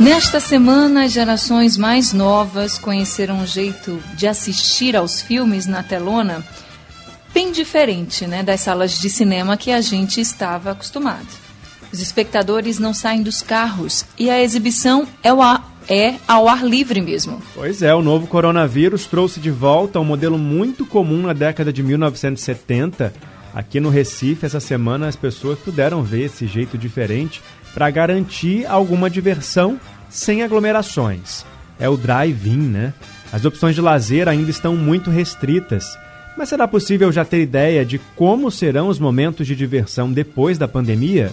Nesta semana, as gerações mais novas conheceram um jeito de assistir aos filmes na telona bem diferente né, das salas de cinema que a gente estava acostumado. Os espectadores não saem dos carros e a exibição é, o ar, é ao ar livre mesmo. Pois é, o novo coronavírus trouxe de volta um modelo muito comum na década de 1970. Aqui no Recife, essa semana, as pessoas puderam ver esse jeito diferente para garantir alguma diversão sem aglomerações. É o drive-in, né? As opções de lazer ainda estão muito restritas. Mas será possível já ter ideia de como serão os momentos de diversão depois da pandemia?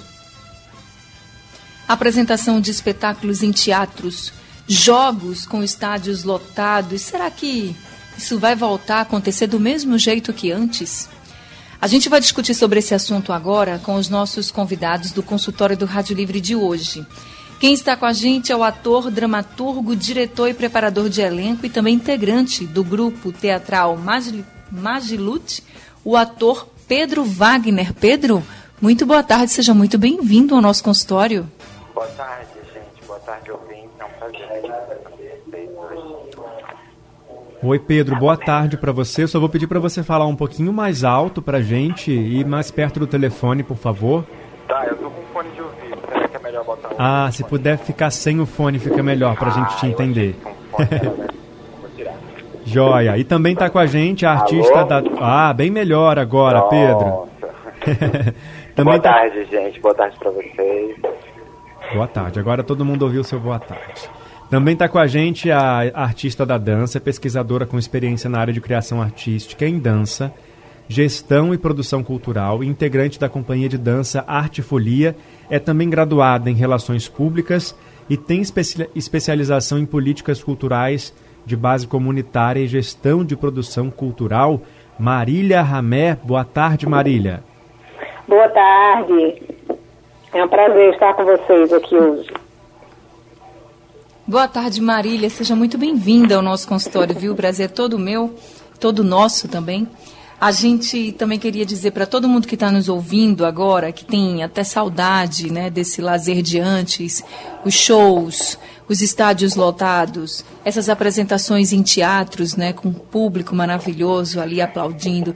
Apresentação de espetáculos em teatros, jogos com estádios lotados. Será que isso vai voltar a acontecer do mesmo jeito que antes? A gente vai discutir sobre esse assunto agora com os nossos convidados do consultório do Rádio Livre de hoje. Quem está com a gente é o ator, dramaturgo, diretor e preparador de elenco e também integrante do grupo teatral Magilute, o ator Pedro Wagner. Pedro, muito boa tarde, seja muito bem-vindo ao nosso consultório. Boa tarde, gente. Boa tarde, ouvintes. É um prazer. Oi, Pedro, boa tarde para você. Eu só vou pedir para você falar um pouquinho mais alto para gente e mais perto do telefone, por favor. Tá, eu tô com fone de ouvido melhor botar um Ah, se puder ficar sem o fone, fica melhor pra ah, gente te entender. Joia. E também está com a gente a artista Alô? da. Ah, bem melhor agora. Pedro. boa tá... tarde, gente. Boa tarde para vocês. Boa tarde. Agora todo mundo ouviu o seu boa tarde. Também está com a gente a artista da dança, pesquisadora com experiência na área de criação artística em dança, gestão e produção cultural, integrante da companhia de dança Arte Folia é também graduada em Relações Públicas e tem especialização em políticas culturais de base comunitária e gestão de produção cultural. Marília Ramé, boa tarde, Marília. Boa tarde. É um prazer estar com vocês aqui hoje. Boa tarde, Marília. Seja muito bem-vinda ao nosso consultório, viu? O prazer é todo meu, todo nosso também. A gente também queria dizer para todo mundo que está nos ouvindo agora, que tem até saudade né, desse lazer de antes, os shows, os estádios lotados, essas apresentações em teatros, né, com um público maravilhoso ali aplaudindo.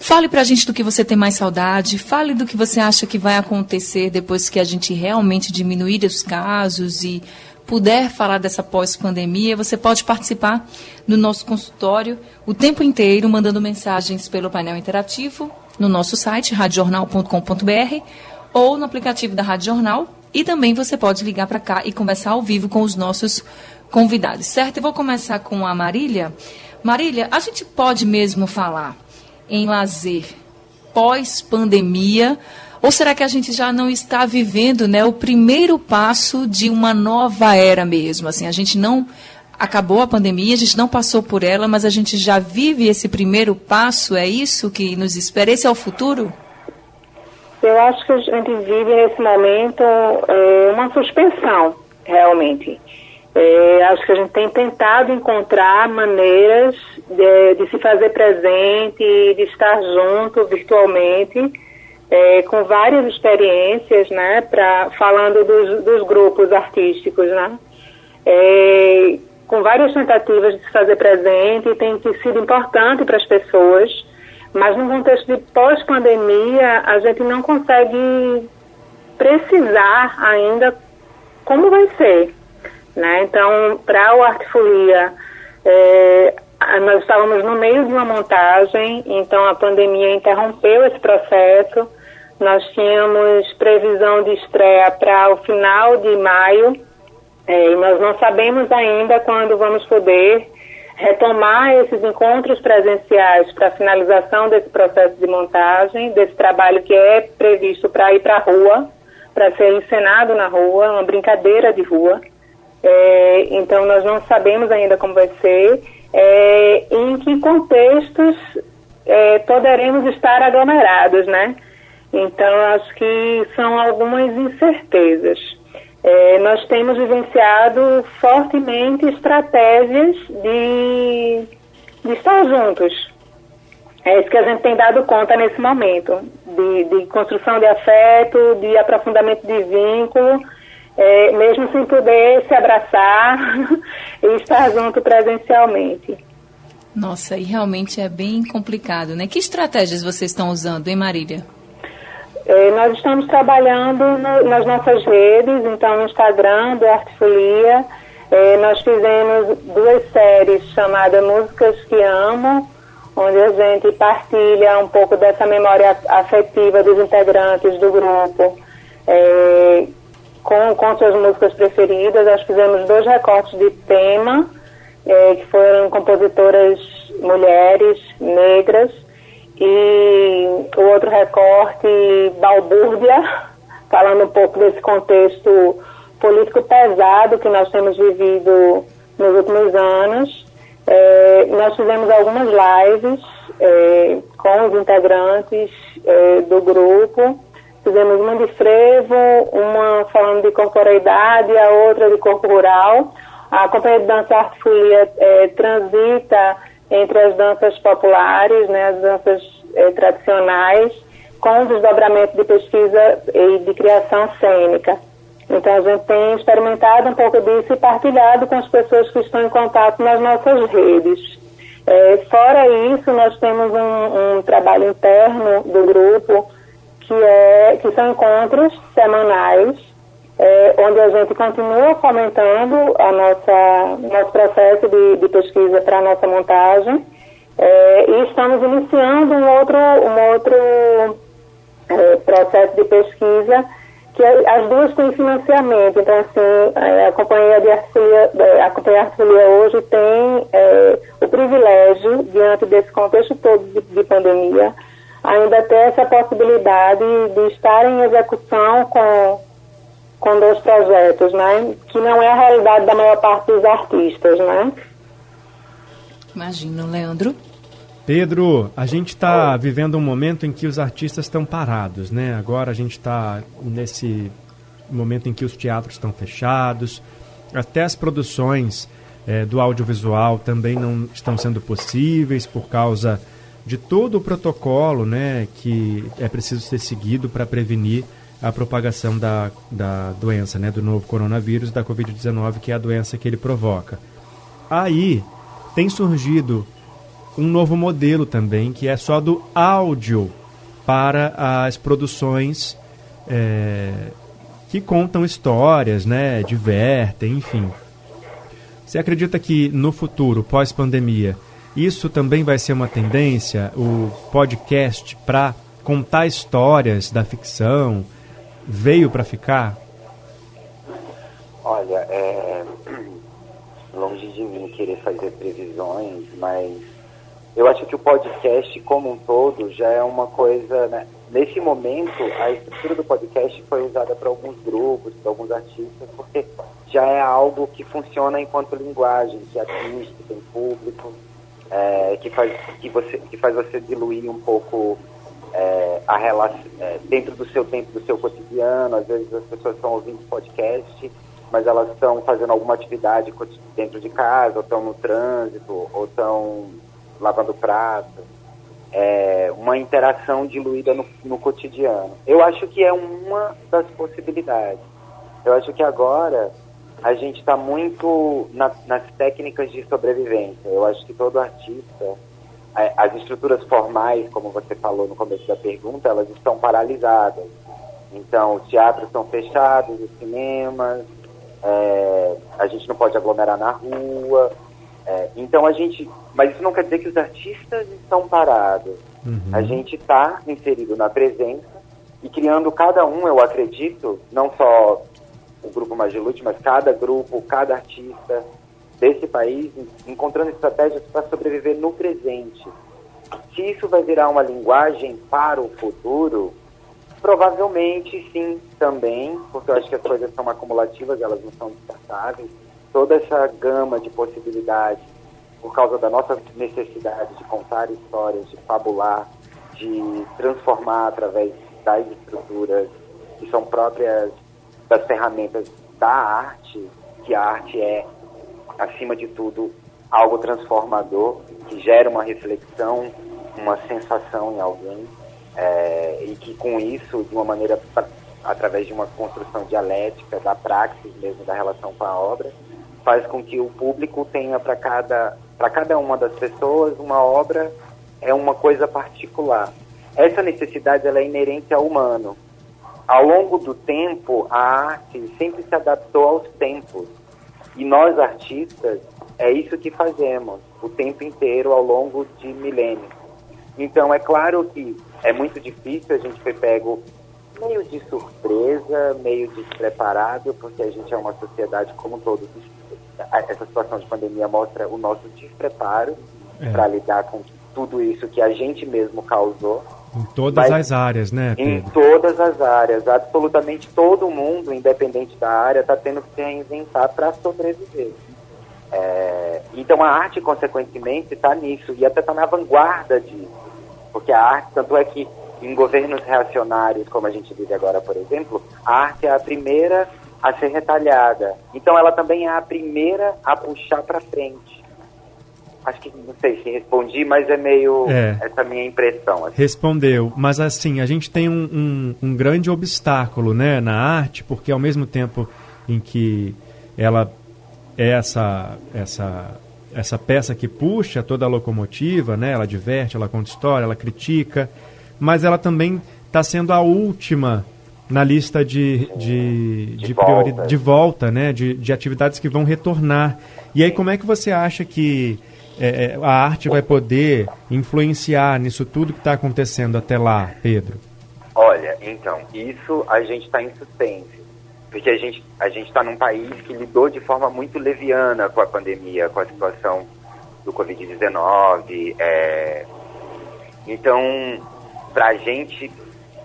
Fale para a gente do que você tem mais saudade, fale do que você acha que vai acontecer depois que a gente realmente diminuir os casos e puder falar dessa pós-pandemia, você pode participar no nosso consultório o tempo inteiro, mandando mensagens pelo painel interativo no nosso site, radiojornal.com.br ou no aplicativo da Rádio Jornal. E também você pode ligar para cá e conversar ao vivo com os nossos convidados, certo? Eu vou começar com a Marília. Marília, a gente pode mesmo falar em lazer pós-pandemia ou será que a gente já não está vivendo né, o primeiro passo de uma nova era mesmo? Assim, a gente não acabou a pandemia, a gente não passou por ela, mas a gente já vive esse primeiro passo, é isso que nos espera? Esse é o futuro? Eu acho que a gente vive nesse momento é, uma suspensão, realmente. É, acho que a gente tem tentado encontrar maneiras de, de se fazer presente, de estar junto virtualmente é, com várias experiências, né, pra, falando dos, dos grupos artísticos, né, é, com várias tentativas de se fazer presente tem sido importante para as pessoas, mas no contexto de pós-pandemia a gente não consegue precisar ainda como vai ser, né, então para o Artifolia é, nós estávamos no meio de uma montagem, então a pandemia interrompeu esse processo nós tínhamos previsão de estreia para o final de maio é, e nós não sabemos ainda quando vamos poder retomar esses encontros presenciais para finalização desse processo de montagem, desse trabalho que é previsto para ir para a rua, para ser encenado na rua, uma brincadeira de rua. É, então nós não sabemos ainda como vai ser. É, em que contextos é, poderemos estar aglomerados, né? Então, acho que são algumas incertezas. É, nós temos vivenciado fortemente estratégias de, de estar juntos. É isso que a gente tem dado conta nesse momento, de, de construção de afeto, de aprofundamento de vínculo, é, mesmo sem poder se abraçar e estar junto presencialmente. Nossa, e realmente é bem complicado, né? Que estratégias vocês estão usando, hein, Marília? É, nós estamos trabalhando no, nas nossas redes, então no Instagram do Artefolia, é, nós fizemos duas séries chamadas Músicas que Amo, onde a gente partilha um pouco dessa memória afetiva dos integrantes do grupo é, com, com suas músicas preferidas. Nós fizemos dois recortes de tema, é, que foram compositoras mulheres, negras, e o outro recorte, Balbúrdia, falando um pouco desse contexto político pesado que nós temos vivido nos últimos anos. É, nós fizemos algumas lives é, com os integrantes é, do grupo. Fizemos uma de frevo, uma falando de corporeidade, a outra de corpo rural. A Companhia de Dança Arte Folia é, transita entre as danças populares, né, as danças é, tradicionais, com desdobramento de pesquisa e de criação cênica. Então a gente tem experimentado um pouco disso e partilhado com as pessoas que estão em contato nas nossas redes. É, fora isso, nós temos um, um, trabalho interno do grupo que, é, que são encontros semanais, é, onde a gente continua fomentando a nossa, nosso processo de, de pesquisa para a nossa montagem é, e estamos iniciando um outro, um outro é, processo de pesquisa que as duas têm financiamento. Então, assim, a Companhia de Artefolia, a Companhia Artefolia hoje tem é, o privilégio, diante desse contexto todo de, de, pandemia, ainda ter essa possibilidade de estar em execução com, com dois projetos, né? Que não é a realidade da maior parte dos artistas, né? Imagino, Leandro. Pedro, a gente está vivendo um momento em que os artistas estão parados, né? Agora a gente está nesse momento em que os teatros estão fechados, até as produções é, do audiovisual também não estão sendo possíveis por causa de todo o protocolo, né, que é preciso ser seguido para prevenir a propagação da, da doença, né, do novo coronavírus, da Covid-19, que é a doença que ele provoca. Aí tem surgido um novo modelo também, que é só do áudio para as produções é, que contam histórias, né, divertem, enfim. Você acredita que no futuro, pós-pandemia, isso também vai ser uma tendência, o podcast para contar histórias da ficção veio para ficar? Olha, é longe de mim querer fazer previsões, mas eu acho que o podcast como um todo já é uma coisa, né? Nesse momento, a estrutura do podcast foi usada para alguns grupos, para alguns artistas, porque já é algo que funciona enquanto linguagem, que atinge, que tem público, é, que, faz, que, você, que faz você diluir um pouco é, a relação, é, dentro do seu tempo, do seu cotidiano. Às vezes as pessoas estão ouvindo podcast, mas elas estão fazendo alguma atividade dentro de casa, ou estão no trânsito, ou estão lavando prato, é, uma interação diluída no, no cotidiano. Eu acho que é uma das possibilidades. Eu acho que agora a gente está muito na, nas técnicas de sobrevivência. Eu acho que todo artista, as estruturas formais, como você falou no começo da pergunta, elas estão paralisadas. Então, os teatros estão fechados, os cinemas, é, a gente não pode aglomerar na rua. É, então a gente mas isso não quer dizer que os artistas estão parados. Uhum. A gente está inserido na presença e criando cada um, eu acredito, não só o grupo Magilute, mas cada grupo, cada artista desse país, encontrando estratégias para sobreviver no presente. Se isso vai virar uma linguagem para o futuro, provavelmente sim, também, porque eu acho que as coisas são acumulativas, elas não são descartáveis. Toda essa gama de possibilidades por causa da nossa necessidade de contar histórias, de fabular, de transformar através das estruturas que são próprias das ferramentas da arte, que a arte é, acima de tudo, algo transformador, que gera uma reflexão, uma sensação em alguém, é, e que com isso, de uma maneira, através de uma construção dialética, da praxis mesmo, da relação com a obra, faz com que o público tenha para cada, cada uma das pessoas uma obra, é uma coisa particular. Essa necessidade ela é inerente ao humano. Ao longo do tempo, a arte sempre se adaptou aos tempos. E nós, artistas, é isso que fazemos o tempo inteiro ao longo de milênios. Então, é claro que é muito difícil, a gente foi pego meio de surpresa, meio despreparado, porque a gente é uma sociedade como todos. Essa situação de pandemia mostra o nosso despreparo é. para lidar com tudo isso que a gente mesmo causou. Em todas Mas, as áreas, né? Pedro? Em todas as áreas. Absolutamente todo mundo, independente da área, está tendo que se reinventar para sobreviver. É, então a arte, consequentemente, está nisso e até está na vanguarda disso. Porque a arte, tanto é que em governos reacionários, como a gente vive agora, por exemplo, a arte é a primeira a ser retalhada. Então ela também é a primeira a puxar para frente. Acho que não sei se respondi, mas é meio é. essa minha impressão. Assim. Respondeu, mas assim, a gente tem um, um, um, grande obstáculo né, na arte, porque ao mesmo tempo em que ela é essa, essa, essa peça que puxa toda a locomotiva, né, ela diverte, ela conta história, ela critica, mas ela também está sendo a última na lista de, de, de, de, volta. de volta, né, de, de atividades que vão retornar. E aí, como é que você acha que é, é, a arte vai poder influenciar nisso tudo que está acontecendo até lá, Pedro? Olha, então, isso a gente está em suspense, porque a gente a está num país que lidou de forma muito leviana com a pandemia, com a situação do Covid-19. É... Então, para a gente,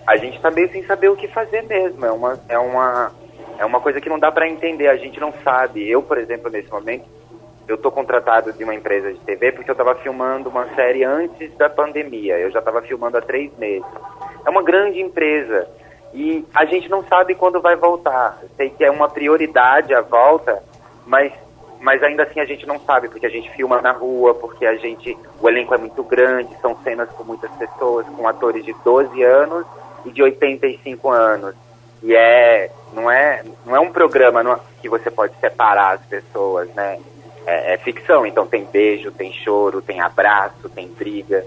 a gente está meio sem saber o que fazer mesmo. É uma, é uma, é uma coisa que não dá para entender, a gente não sabe. Eu, por exemplo, nesse momento, eu estou contratado de uma empresa de TV porque eu estava filmando uma série antes da pandemia. Eu já estava filmando há três meses. É uma grande empresa e a gente não sabe quando vai voltar. Sei que é uma prioridade a volta, mas mas ainda assim a gente não sabe, porque a gente filma na rua, porque a gente. O elenco é muito grande, são cenas com muitas pessoas, com atores de 12 anos e de 85 anos. E é. Não é, não é um programa que você pode separar as pessoas, né? É, é ficção, então tem beijo, tem choro, tem abraço, tem briga,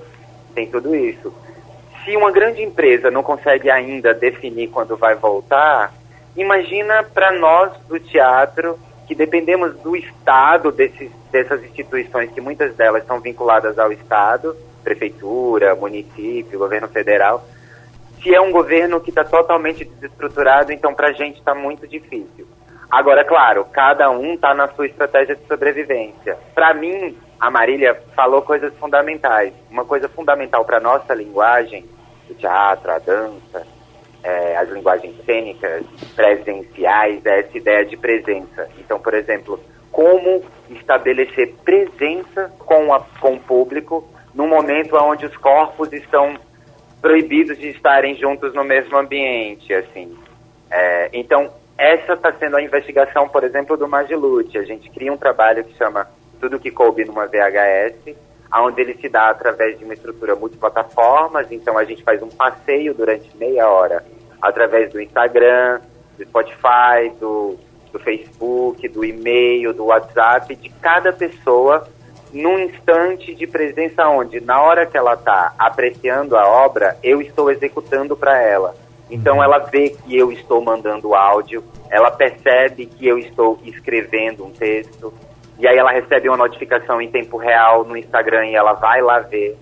tem tudo isso. Se uma grande empresa não consegue ainda definir quando vai voltar, imagina para nós do teatro que dependemos do Estado, desses, dessas instituições, que muitas delas são vinculadas ao Estado, prefeitura, município, governo federal. Se é um governo que está totalmente desestruturado, então para a gente está muito difícil. Agora, claro, cada um está na sua estratégia de sobrevivência. Para mim, a Marília falou coisas fundamentais. Uma coisa fundamental para nossa linguagem, o teatro, a dança, é, as linguagens cênicas presenciais, é essa ideia de presença. Então, por exemplo, como estabelecer presença com, a, com o público no momento onde os corpos estão proibidos de estarem juntos no mesmo ambiente, assim. É, então, essa está sendo a investigação, por exemplo, do Magilute. A gente cria um trabalho que chama Tudo que coube numa VHS, onde ele se dá através de uma estrutura multiplataformas, então a gente faz um passeio durante meia hora através do Instagram, do Spotify, do, do Facebook, do e-mail, do WhatsApp, de cada pessoa num instante de presença onde, na hora que ela está apreciando a obra, eu estou executando para ela. Então uhum. ela vê que eu estou mandando áudio, ela percebe que eu estou escrevendo um texto, e aí ela recebe uma notificação em tempo real no Instagram e ela vai lá ver.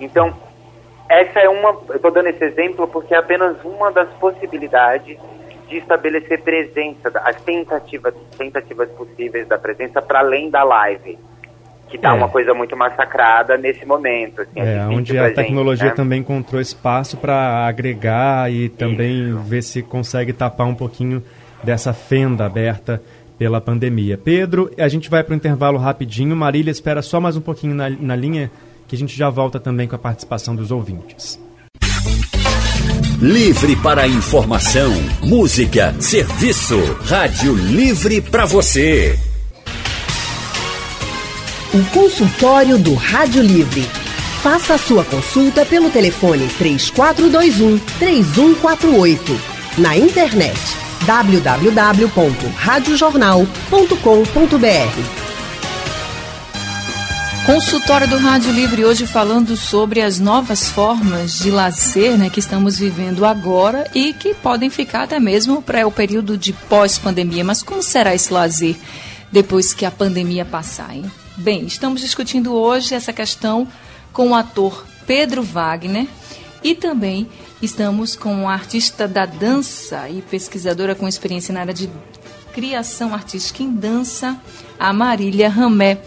Então, essa é uma, eu estou dando esse exemplo porque é apenas uma das possibilidades de estabelecer presença, as tentativas, tentativas possíveis da presença para além da live, que está é. uma coisa muito massacrada nesse momento. Assim, é, onde a tecnologia gente, né? também encontrou espaço para agregar e também Isso. ver se consegue tapar um pouquinho dessa fenda aberta pela pandemia. Pedro, a gente vai para o intervalo rapidinho. Marília espera só mais um pouquinho na, na linha, que a gente já volta também com a participação dos ouvintes. Livre para informação, música, serviço. Rádio Livre para você. O consultório do Rádio Livre. Faça a sua consulta pelo telefone 3421 3148. Na internet www.radiojornal.com.br. Consultório do Rádio Livre hoje falando sobre as novas formas de lazer né, que estamos vivendo agora e que podem ficar até mesmo para o período de pós-pandemia. Mas como será esse lazer depois que a pandemia passar? Hein? Bem, estamos discutindo hoje essa questão com o ator Pedro Wagner e também estamos com a artista da dança e pesquisadora com experiência na área de criação artística em dança, a Marília Ramé.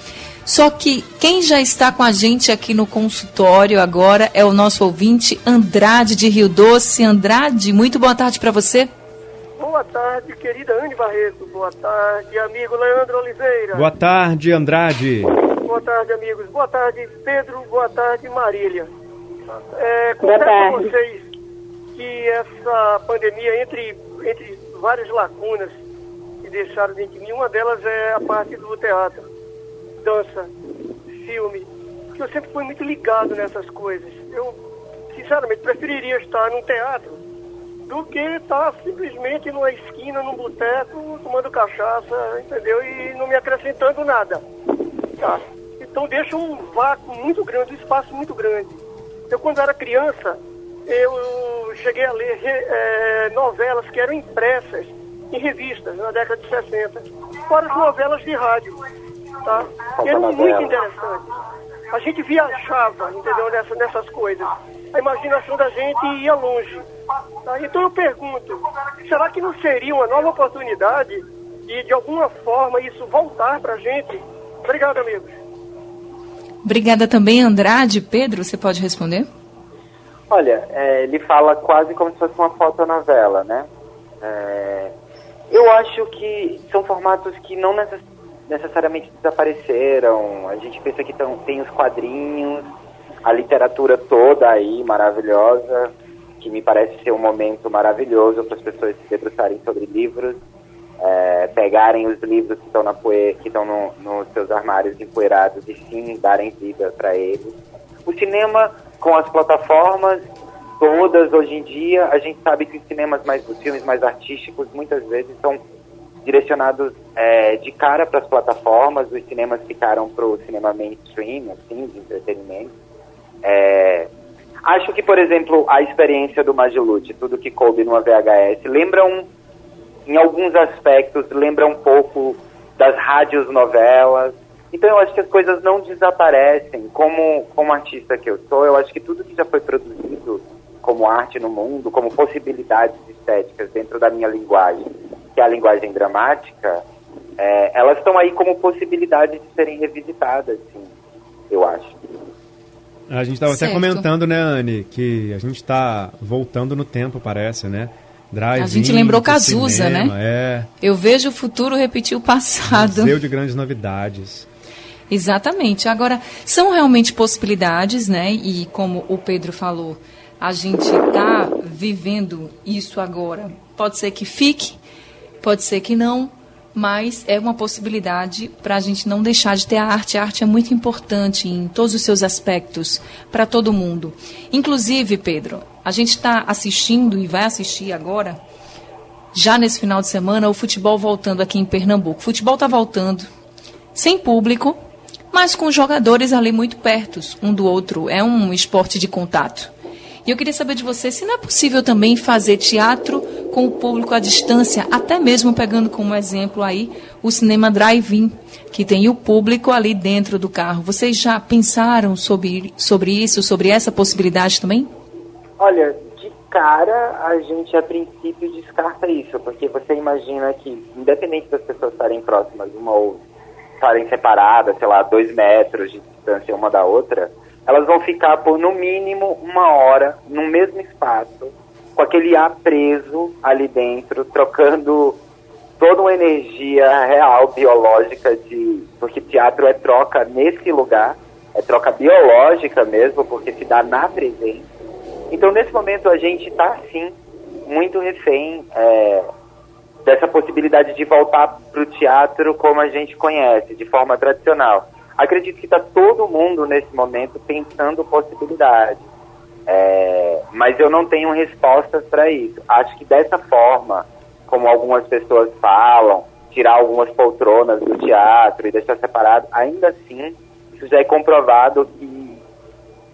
Só que quem já está com a gente aqui no consultório agora é o nosso ouvinte Andrade de Rio Doce. Andrade, muito boa tarde para você. Boa tarde, querida Anne Barreto. Boa tarde, amigo Leandro Oliveira. Boa tarde, Andrade. Boa tarde, amigos. Boa tarde, Pedro. Boa tarde, Marília. É, Boa tarde. com vocês que essa pandemia, entre, entre várias lacunas que deixaram de mim, uma delas é a parte do teatro dança, filme, que eu sempre fui muito ligado nessas coisas. Eu, sinceramente, preferiria estar num teatro do que estar simplesmente numa esquina, num boteco, tomando cachaça, entendeu? E não me acrescentando nada. Tá? Então deixa um vácuo muito grande, um espaço muito grande. Eu, quando era criança, eu cheguei a ler é, novelas que eram impressas em revistas na década de 60, fora as novelas de rádio tá? E era muito interessante. A gente viajava, entendeu, nessa, nessas coisas. A imaginação da gente ia longe. Tá? Então eu pergunto, será que não seria uma nova oportunidade de, de alguma forma, isso voltar para a gente? Obrigado, amigos. Obrigada também, Andrade. Pedro, você pode responder? Olha, é, ele fala quase como se fosse uma fotonovela, né? É, eu acho que são formatos que não necessariamente necessariamente desapareceram. A gente pensa que tão, tem os quadrinhos, a literatura toda aí maravilhosa, que me parece ser um momento maravilhoso para as pessoas se debruçarem sobre livros, é, pegarem os livros que estão na poeira, que estão no, nos seus armários empoeirados e sim darem vida para eles. O cinema com as plataformas todas hoje em dia, a gente sabe que os cinemas mais, os filmes mais artísticos muitas vezes são direcionados é, de cara para as plataformas, os cinemas ficaram para o cinema mainstream, assim, de entretenimento. É, acho que, por exemplo, a experiência do Magilute, tudo que coube numa VHS, lembra um, em alguns aspectos, lembra um pouco das rádios novelas. Então eu acho que as coisas não desaparecem. Como, como artista que eu sou, eu acho que tudo que já foi produzido como arte no mundo, como possibilidades estéticas dentro da minha linguagem, que é a linguagem dramática, é, elas estão aí como possibilidade de serem revisitadas, sim, eu acho. A gente estava até comentando, né, Anne, que a gente está voltando no tempo, parece, né? Drive a gente lembrou Cazuza, né? É. Eu vejo o futuro repetir o passado. Museu de grandes novidades. Exatamente. Agora, são realmente possibilidades, né? E como o Pedro falou, a gente está vivendo isso agora. Pode ser que fique, pode ser que não, mas é uma possibilidade para a gente não deixar de ter a arte. A arte é muito importante em todos os seus aspectos para todo mundo. Inclusive, Pedro, a gente está assistindo e vai assistir agora, já nesse final de semana, o futebol voltando aqui em Pernambuco. O futebol está voltando sem público, mas com jogadores ali muito perto um do outro. É um esporte de contato. E eu queria saber de você se não é possível também fazer teatro com o público à distância, até mesmo pegando como exemplo aí o cinema drive-in, que tem o público ali dentro do carro. Vocês já pensaram sobre, sobre isso, sobre essa possibilidade também? Olha, de cara a gente a princípio descarta isso, porque você imagina que, independente das pessoas estarem próximas uma ou estarem separadas, sei lá, dois metros de distância uma da outra, elas vão ficar por no mínimo uma hora no mesmo espaço, com aquele ar preso ali dentro, trocando toda uma energia real, biológica, de porque teatro é troca nesse lugar, é troca biológica mesmo, porque se dá na presença. Então, nesse momento, a gente está, sim, muito refém é, dessa possibilidade de voltar para o teatro como a gente conhece, de forma tradicional. Acredito que está todo mundo, nesse momento, pensando possibilidades. É, mas eu não tenho respostas para isso. Acho que dessa forma, como algumas pessoas falam, tirar algumas poltronas do teatro e deixar separado, ainda assim, isso já é comprovado que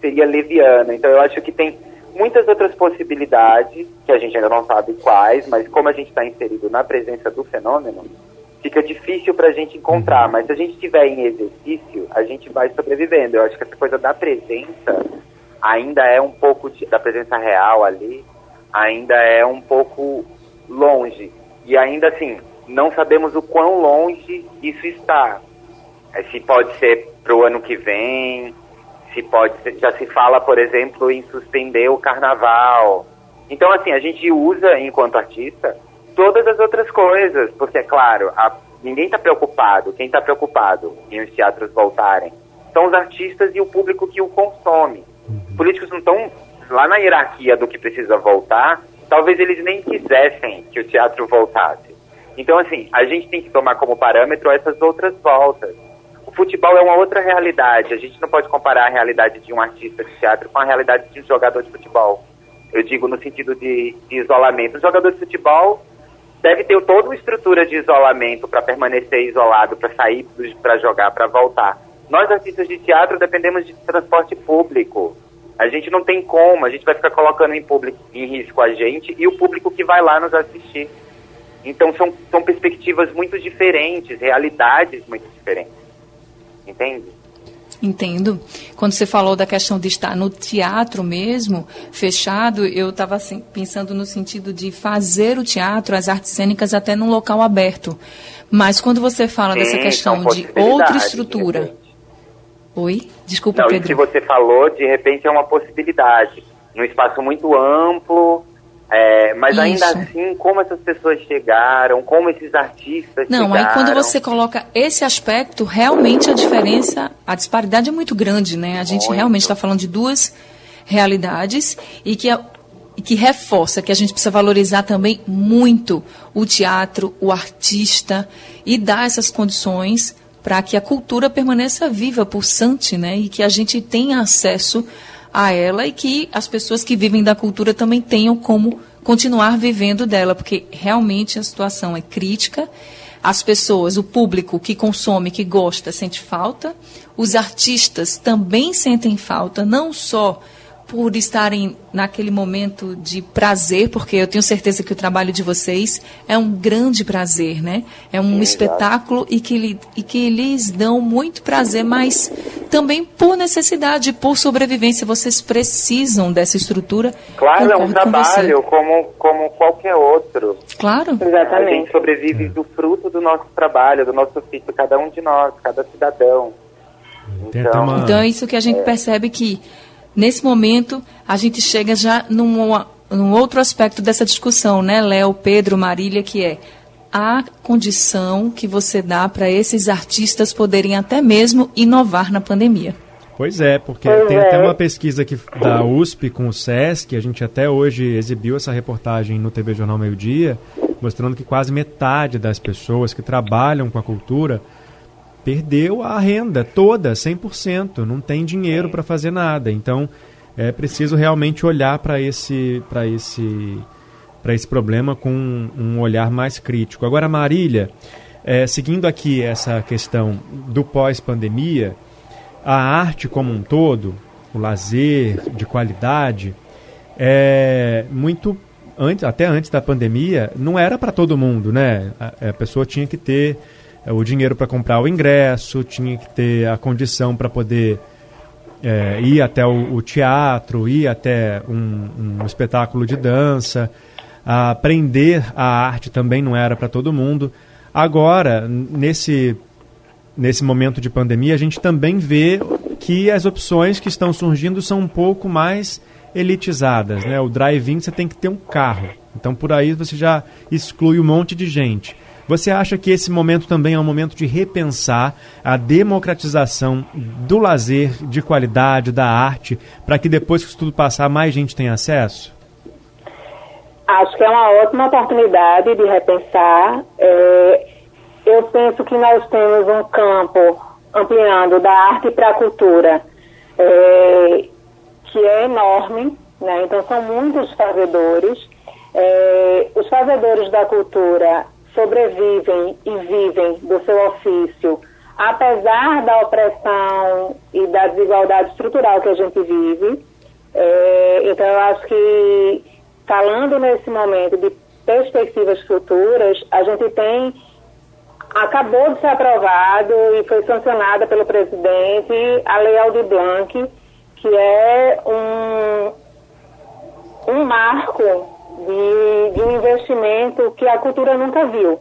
seria leviano. Então eu acho que tem muitas outras possibilidades, que a gente ainda não sabe quais, mas como a gente está inserido na presença do fenômeno, fica difícil para a gente encontrar. Uhum. Mas se a gente estiver em exercício, a gente vai sobrevivendo. Eu acho que essa coisa da presença ainda é um pouco, de, da presença real ali, ainda é um pouco longe. E ainda assim, não sabemos o quão longe isso está. É, se pode ser para o ano que vem, se pode ser, já se fala, por exemplo, em suspender o carnaval. Então, assim, a gente usa, enquanto artista, todas as outras coisas, porque, é claro, a, ninguém está preocupado. Quem está preocupado em os teatros voltarem são os artistas e o público que o consome. Os políticos não estão lá na hierarquia do que precisa voltar, talvez eles nem quisessem que o teatro voltasse. Então, assim, a gente tem que tomar como parâmetro essas outras voltas. O futebol é uma outra realidade. A gente não pode comparar a realidade de um artista de teatro com a realidade de um jogador de futebol. Eu digo no sentido de, de isolamento. O jogador de futebol deve ter toda uma estrutura de isolamento para permanecer isolado, para sair, para jogar, para voltar. Nós, artistas de teatro, dependemos de transporte público. A gente não tem como, a gente vai ficar colocando em, público, em risco a gente e o público que vai lá nos assistir. Então são, são perspectivas muito diferentes, realidades muito diferentes. Entende? Entendo. Quando você falou da questão de estar no teatro mesmo, fechado, eu estava assim, pensando no sentido de fazer o teatro, as artes cênicas, até num local aberto. Mas quando você fala Sim, dessa questão de outra estrutura, Oi? Desculpa, Não, Pedro. que você falou, de repente, é uma possibilidade. Num espaço muito amplo, é, mas Isso. ainda assim, como essas pessoas chegaram, como esses artistas Não, chegaram... aí quando você coloca esse aspecto, realmente a diferença, a disparidade é muito grande, né? A gente muito. realmente está falando de duas realidades e que, e que reforça que a gente precisa valorizar também muito o teatro, o artista e dar essas condições para que a cultura permaneça viva, pulsante, né? E que a gente tenha acesso a ela e que as pessoas que vivem da cultura também tenham como continuar vivendo dela, porque realmente a situação é crítica. As pessoas, o público que consome, que gosta, sente falta. Os artistas também sentem falta, não só por estarem naquele momento de prazer, porque eu tenho certeza que o trabalho de vocês é um grande prazer, né? É um espetáculo e que, e que lhes dão muito prazer, mas também por necessidade, por sobrevivência. Vocês precisam dessa estrutura. Claro, é um trabalho como, como qualquer outro. Claro. Exatamente. A gente sobrevive do fruto do nosso trabalho, do nosso ofício, cada um de nós, cada cidadão. Então, então é isso que a gente é. percebe que Nesse momento, a gente chega já num, num outro aspecto dessa discussão, né, Léo, Pedro, Marília, que é a condição que você dá para esses artistas poderem até mesmo inovar na pandemia. Pois é, porque pois tem é. até uma pesquisa que, da USP com o SESC, a gente até hoje exibiu essa reportagem no TV Jornal Meio Dia, mostrando que quase metade das pessoas que trabalham com a cultura perdeu a renda toda, 100%, não tem dinheiro para fazer nada. Então, é preciso realmente olhar para esse para esse para esse problema com um, olhar mais crítico. Agora, Marília, é, seguindo aqui essa questão do pós-pandemia, a arte como um todo, o lazer de qualidade, é muito antes, até antes da pandemia, não era para todo mundo, né? A, a pessoa tinha que ter é, o dinheiro para comprar o ingresso, tinha que ter a condição para poder é, ir até o, o, teatro, ir até um, um espetáculo de dança. aprender a arte também não era para todo mundo. Agora, nesse, nesse momento de pandemia, a gente também vê que as opções que estão surgindo são um pouco mais elitizadas. Né? O drive-in você tem que ter um carro. Então, por aí você já exclui um monte de gente. Você acha que esse momento também é um momento de repensar a democratização do lazer de qualidade, da arte, para que depois que isso tudo passar, mais gente tenha acesso? Acho que é uma ótima oportunidade de repensar. É, eu penso que nós temos um campo ampliando da arte para a cultura é, que é enorme, né? então são muitos fazedores. É, os fazedores da cultura sobrevivem e vivem do seu ofício, apesar da opressão e da desigualdade estrutural que a gente vive. É, então, eu acho que, falando nesse momento de perspectivas futuras, a gente tem. Acabou de ser aprovado e foi sancionada pelo presidente a Lei Aldir Blanc, que é um, um marco de, de um investimento que a cultura nunca viu.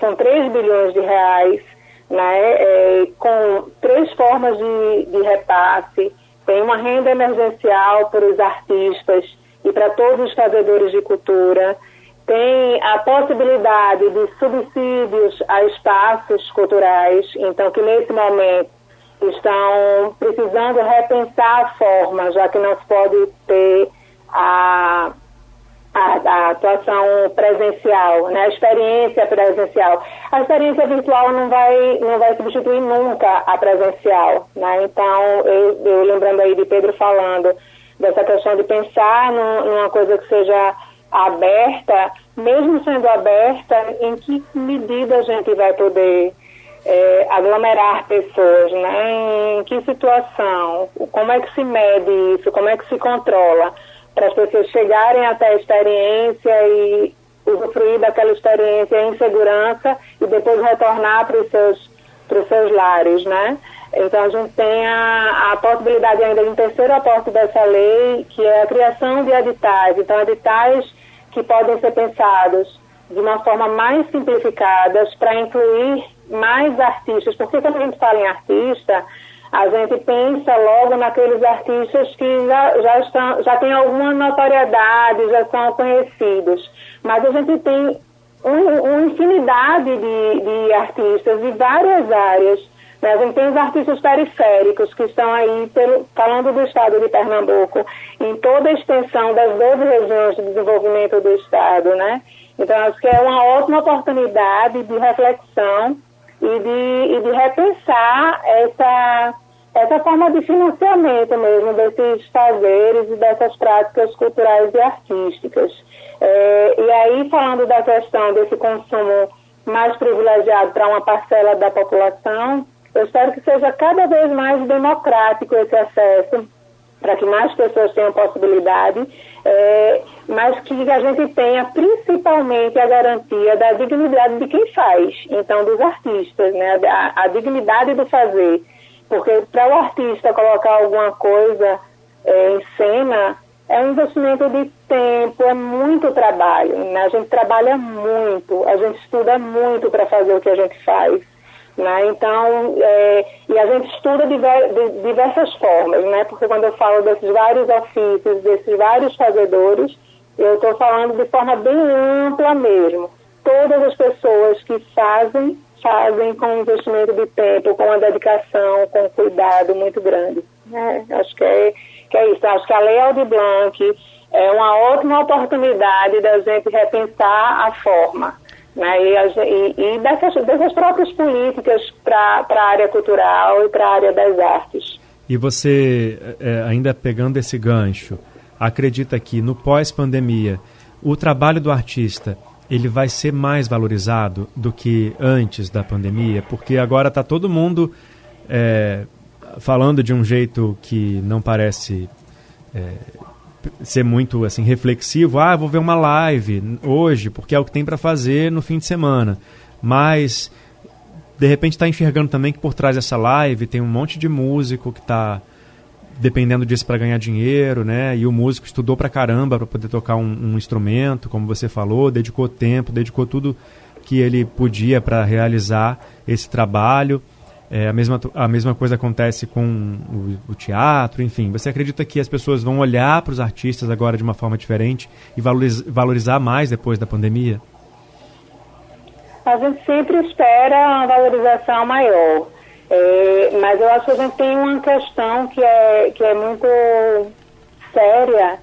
São 3 bilhões de reais, né, é, com três formas de, de repasse. Tem uma renda emergencial para os artistas e para todos os fazedores de cultura. Tem a possibilidade de subsídios a espaços culturais, então que nesse momento estão precisando repensar a forma, já que não se pode ter a a, a, atuação presencial, né, a experiência presencial. A experiência virtual não vai, não vai substituir nunca a presencial. Né? Então, eu, eu lembrando aí de Pedro falando dessa questão de pensar num, numa coisa que seja aberta, mesmo sendo aberta, em que medida a gente vai poder é, aglomerar pessoas, né? Em que situação? Como é que se mede isso? Como é que se controla? Para as pessoas chegarem até a experiência e usufruir daquela experiência em segurança e depois retornar para os seus, para os seus lares, né? Então a gente tem a, a possibilidade ainda de um terceiro aporte dessa lei, que é a criação de editais. Então editais que podem ser pensados de uma forma mais simplificadas para incluir mais artistas, porque quando a gente fala em artista, a gente pensa logo naqueles artistas que já, já, estão, já têm alguma notoriedade, já são conhecidos. Mas a gente tem um, uma infinidade de, de artistas de várias áreas. Né? A gente tem os artistas periféricos que estão aí, pelo, falando do estado de Pernambuco, em toda a extensão das 12 regiões de desenvolvimento do estado. Né? Então, acho que é uma ótima oportunidade de reflexão e de, e de repensar essa, essa forma de financiamento mesmo desses fazeres e dessas práticas culturais e artísticas. É, e aí, falando da questão desse consumo mais privilegiado para uma parcela da população, eu espero que seja cada vez mais democrático esse acesso para que mais pessoas tenham possibilidade, é, mas que a gente tenha principalmente a garantia da dignidade de quem faz, então dos artistas, né, a, a dignidade do fazer, porque para o artista colocar alguma coisa é, em cena é um investimento de tempo, é muito trabalho, né? a gente trabalha muito, a gente estuda muito para fazer o que a gente faz. Né? Então, é, e a gente estuda de, de diversas formas, né? porque quando eu falo desses vários ofícios, desses vários fazedores, eu estou falando de forma bem ampla mesmo. Todas as pessoas que fazem, fazem com investimento de tempo, com uma dedicação, com um cuidado muito grande. Né? Acho que é, que é isso. Acho que a Lei Aldir Blanc é uma ótima oportunidade da gente repensar a forma né? E, e, e dessas, dessas próprias políticas para a área cultural e para a área das artes. E você, é, ainda pegando esse gancho, acredita que no pós-pandemia o trabalho do artista ele vai ser mais valorizado do que antes da pandemia? Porque agora está todo mundo é, falando de um jeito que não parece é, ser muito assim reflexivo, ah, vou ver uma live hoje, porque é o que tem para fazer no fim de semana. Mas de repente está enxergando também que por trás dessa live tem um monte de músico que está dependendo disso para ganhar dinheiro, né? E o músico estudou para caramba para poder tocar um, um, instrumento, como você falou, dedicou tempo, dedicou tudo que ele podia para realizar esse trabalho. É, a, mesma, a mesma coisa acontece com o, o, teatro, enfim. Você acredita que as pessoas vão olhar para os artistas agora de uma forma diferente e valoriz, valorizar mais depois da pandemia? a gente sempre espera uma valorização maior. É, mas eu acho que a gente tem uma questão que é, que é muito séria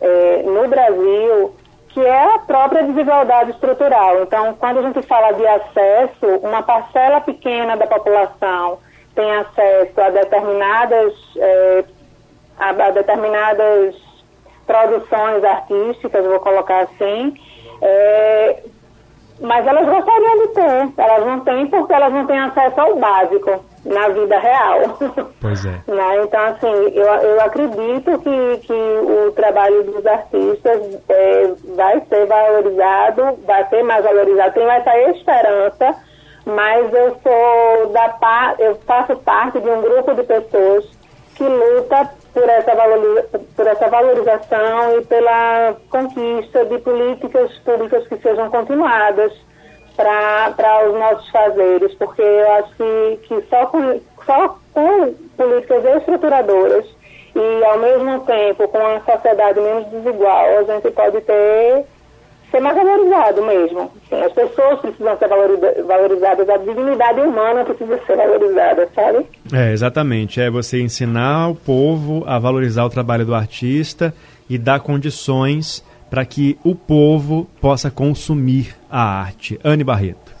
é, no Brasil, que é a própria desigualdade estrutural. Então, quando a gente fala de acesso, uma parcela pequena da população tem acesso a determinadas, é, a, a determinadas produções artísticas, vou colocar assim, é, mas elas gostariam de ter. Elas não têm porque elas não têm acesso ao básico na vida real. Pois é. né? Então, assim, eu, eu acredito que, que o trabalho dos artistas é, vai ser valorizado, vai ser mais valorizado, tem essa esperança, mas eu sou da eu faço parte de um grupo de pessoas que luta por essa, por essa valorização e pela conquista de políticas públicas que sejam continuadas para os nossos fazeres, porque eu acho que, que só, com, só com políticas estruturadoras e, ao mesmo tempo, com uma sociedade menos desigual, a gente pode ter ser mais valorizado mesmo. Sim, as pessoas precisam ser valorizadas, a dignidade humana precisa ser valorizada, sabe? É, exatamente. É você ensinar o povo a valorizar o trabalho do artista e dar condições para que o povo possa consumir a arte. Anne Barreto.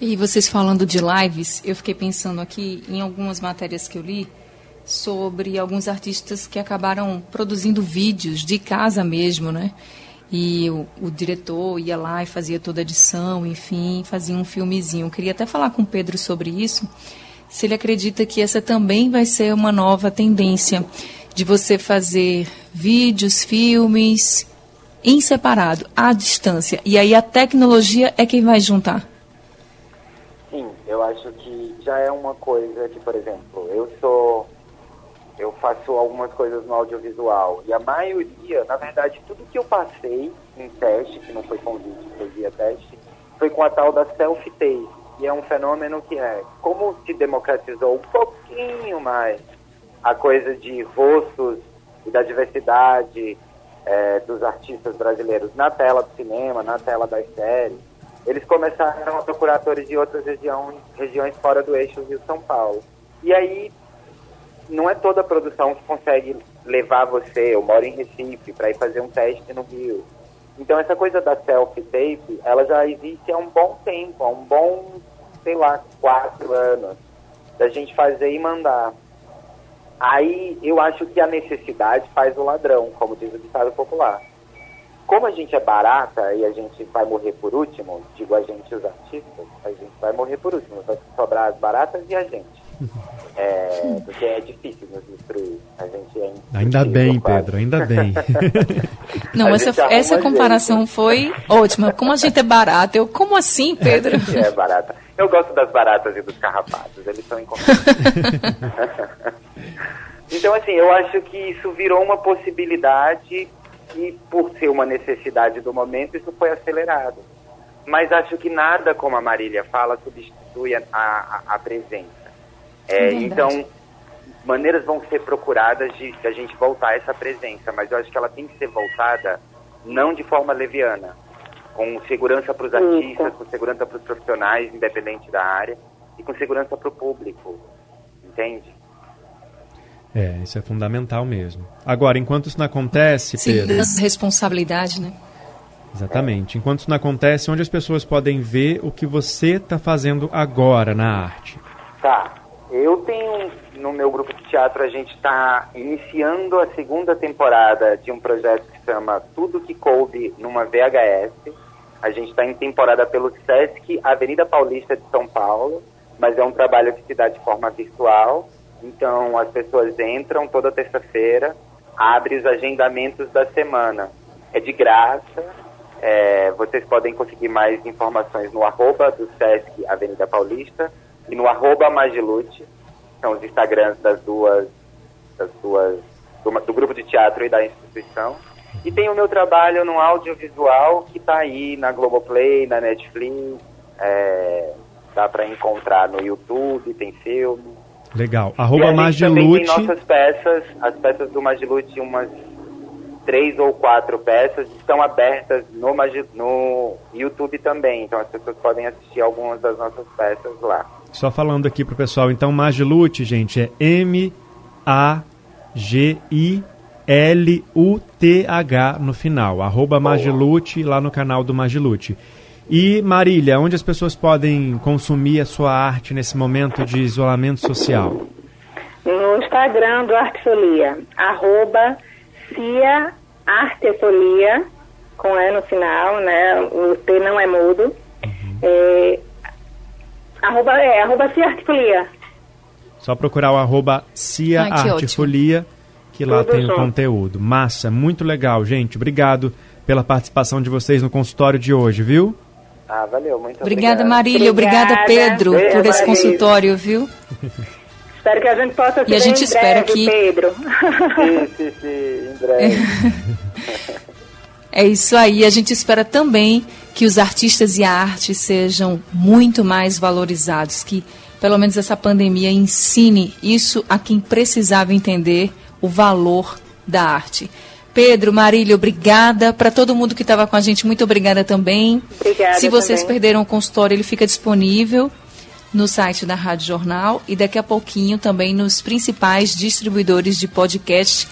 E vocês falando de lives, eu fiquei pensando aqui em algumas matérias que eu li sobre alguns artistas que acabaram produzindo vídeos de casa mesmo, né? E o, o, diretor ia lá e fazia toda a edição, enfim, fazia um filmezinho. Eu queria até falar com o Pedro sobre isso, se ele acredita que essa também vai ser uma nova tendência de você fazer vídeos, filmes em separado, à distância. E aí a tecnologia é quem vai juntar. Sim, eu acho que já é uma coisa que, por exemplo, eu sou eu faço algumas coisas no audiovisual. E a maioria, na verdade, tudo que eu passei em teste, que não foi convite, foi via teste, foi com a tal da self-tape. E é um fenômeno que é, como se democratizou um pouquinho mais a coisa de rostos e da diversidade é, dos artistas brasileiros na tela do cinema, na tela das séries, eles começaram a procurar atores de outras regiões, regiões fora do eixo Rio-São Paulo. E aí não é toda a produção que consegue levar você, eu moro em Recife, para ir fazer um teste no Rio. Então essa coisa da self-tape, ela já existe há um bom tempo, há um bom, sei lá, quatro anos, da gente fazer e mandar. Aí eu acho que a necessidade faz o ladrão, como diz o ditado popular. Como a gente é barata e a gente vai morrer por último, digo a gente os artistas, a gente vai morrer por último, vai sobrar as baratas e a gente. É, porque é difícil nos destruir. A gente é Ainda bem, Pedro, ainda bem. Não, essa, essa comparação jeito. foi ótima. Como a gente é barata? Eu, como assim, Pedro? A gente é barata. Eu gosto das baratas e dos carrapatos, eles são Então, assim, eu acho que isso virou uma possibilidade e, por ser uma necessidade do momento, isso foi acelerado. Mas acho que nada, como a Marília fala, substitui a, a, a presença. É, então, maneiras vão ser procuradas de, de, a gente voltar a essa presença, mas eu acho que ela tem que ser voltada não de forma leviana, com segurança para os artistas, com segurança para os profissionais, independente da área, e com segurança para o público, entende? É, isso é fundamental mesmo. Agora, enquanto isso não acontece, Sim, Pedro... responsabilidade, né? Exatamente. Enquanto isso não acontece, onde as pessoas podem ver o que você está fazendo agora na arte? Tá. Eu tenho, no meu grupo de teatro, a gente está iniciando a segunda temporada de um projeto que chama Tudo que Coube numa VHS. A gente está em temporada pelo SESC Avenida Paulista de São Paulo, mas é um trabalho que se dá de forma virtual. Então as pessoas entram toda terça-feira, abre os agendamentos da semana. É de graça. É, vocês podem conseguir mais informações no arroba do SESC Avenida Paulista e no arroba Magilute, são os Instagrams das duas, das duas do, do, grupo de teatro e da instituição. E tem o meu trabalho no audiovisual que está aí na Globoplay, na Netflix, é, dá para encontrar no YouTube, tem filme. Legal. Arroba Magilute. tem nossas peças, as peças do Magilute, umas três ou quatro peças estão abertas no, no YouTube também, então as pessoas podem assistir algumas das nossas peças lá. Só falando aqui pro pessoal, então Magilute, gente, é M A G I L U T H no final, arroba Magilute lá no canal do Magilute. E Marília, onde as pessoas podem consumir a sua arte nesse momento de isolamento social? No Instagram do Artefolia, arroba Cia Artefolia, com E no final, né? O T não é mudo. Uhum. É, arroba, é, arroba Cia Artefolia. Só procurar o arroba Cia Ai, que, que lá Tudo tem o conteúdo. Massa, muito legal, gente. Obrigado pela participação de vocês no consultório de hoje, viu? Ah, valeu, muito obrigada. Obrigada, Marília. Obrigada, Pedro, Beijo, por esse consultório, viu? Espero que a gente possa E a gente espera breve, que. Pedro. Sim, sim, sim, em breve. É isso aí. A gente espera também que os artistas e a arte sejam muito mais valorizados, que pelo menos essa pandemia ensine isso a quem precisava entender o valor da arte. Pedro, Marília, obrigada. Para todo mundo que estava com a gente, muito obrigada também. Obrigada Se vocês também. perderam o consultório, ele fica disponível no site da Rádio Jornal e daqui a pouquinho também nos principais distribuidores de podcast